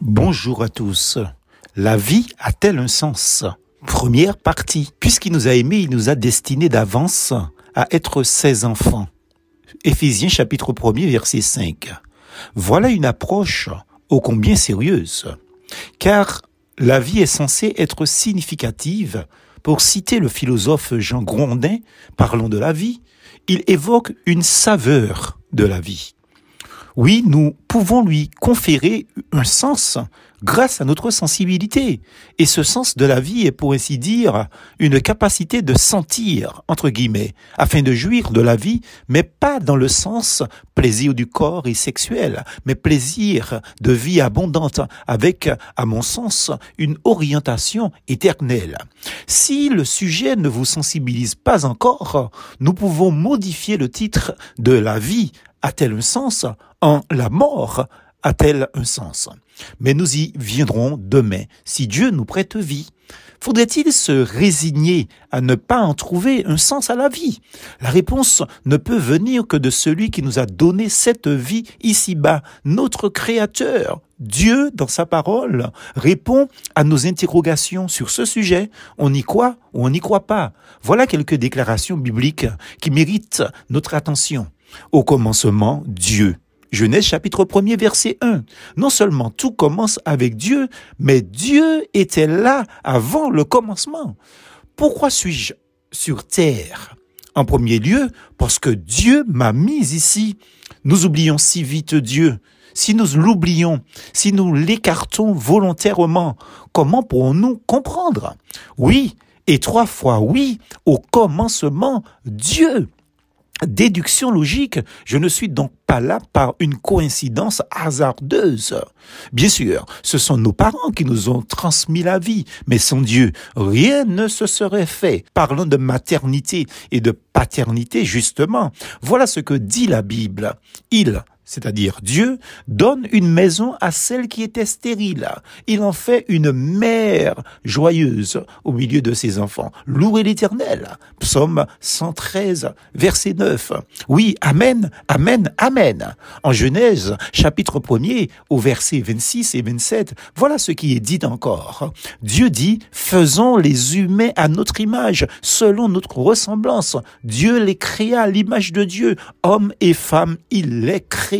Bonjour à tous. La vie a-t-elle un sens? Première partie. Puisqu'il nous a aimés, il nous a destinés d'avance à être ses enfants. Éphésiens chapitre 1er verset 5. Voilà une approche ô combien sérieuse. Car la vie est censée être significative. Pour citer le philosophe Jean Grondin, parlant de la vie, il évoque une saveur de la vie. Oui, nous pouvons lui conférer un sens grâce à notre sensibilité. Et ce sens de la vie est pour ainsi dire une capacité de sentir, entre guillemets, afin de jouir de la vie, mais pas dans le sens plaisir du corps et sexuel, mais plaisir de vie abondante avec, à mon sens, une orientation éternelle. Si le sujet ne vous sensibilise pas encore, nous pouvons modifier le titre de la vie a-t-elle un sens en la mort a-t-elle un sens? Mais nous y viendrons demain, si Dieu nous prête vie. Faudrait-il se résigner à ne pas en trouver un sens à la vie? La réponse ne peut venir que de celui qui nous a donné cette vie ici-bas, notre Créateur. Dieu, dans sa parole, répond à nos interrogations sur ce sujet. On y croit ou on n'y croit pas Voilà quelques déclarations bibliques qui méritent notre attention. Au commencement, Dieu. Genèse chapitre 1er verset 1. Non seulement tout commence avec Dieu, mais Dieu était là avant le commencement. Pourquoi suis-je sur terre? En premier lieu, parce que Dieu m'a mis ici. Nous oublions si vite Dieu. Si nous l'oublions, si nous l'écartons volontairement, comment pourrons-nous comprendre? Oui, et trois fois oui, au commencement, Dieu déduction logique, je ne suis donc pas là par une coïncidence hasardeuse. Bien sûr, ce sont nos parents qui nous ont transmis la vie, mais sans Dieu, rien ne se serait fait. Parlons de maternité et de paternité, justement. Voilà ce que dit la Bible. C'est-à-dire Dieu, donne une maison à celle qui était stérile. Il en fait une mère joyeuse au milieu de ses enfants. Louez l'Éternel. Psaume 113, verset 9. Oui, Amen, Amen, Amen. En Genèse, chapitre 1er, au verset 26 et 27, voilà ce qui est dit encore. Dieu dit, faisons les humains à notre image, selon notre ressemblance. Dieu les créa à l'image de Dieu. Hommes et femmes, il les créa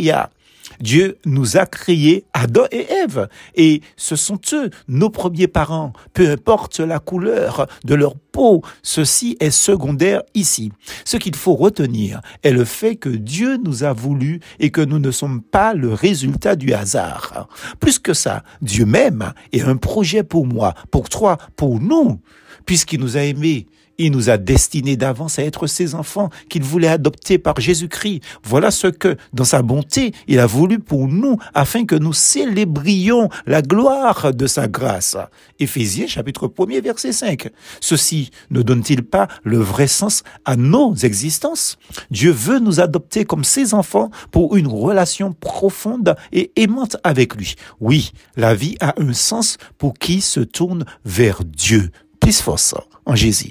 Dieu nous a créés, Adam et Ève, et ce sont eux, nos premiers parents, peu importe la couleur de leur peau, ceci est secondaire ici. Ce qu'il faut retenir est le fait que Dieu nous a voulu et que nous ne sommes pas le résultat du hasard. Plus que ça, Dieu même est un projet pour moi, pour toi, pour nous, puisqu'il nous a aimés il nous a destinés d'avance à être ses enfants qu'il voulait adopter par Jésus-Christ. Voilà ce que, dans sa bonté, il a voulu pour nous afin que nous célébrions la gloire de sa grâce. Éphésiens chapitre 1 verset 5. Ceci ne donne-t-il pas le vrai sens à nos existences? Dieu veut nous adopter comme ses enfants pour une relation profonde et aimante avec lui. Oui, la vie a un sens pour qui se tourne vers Dieu. Plus force en Jésus.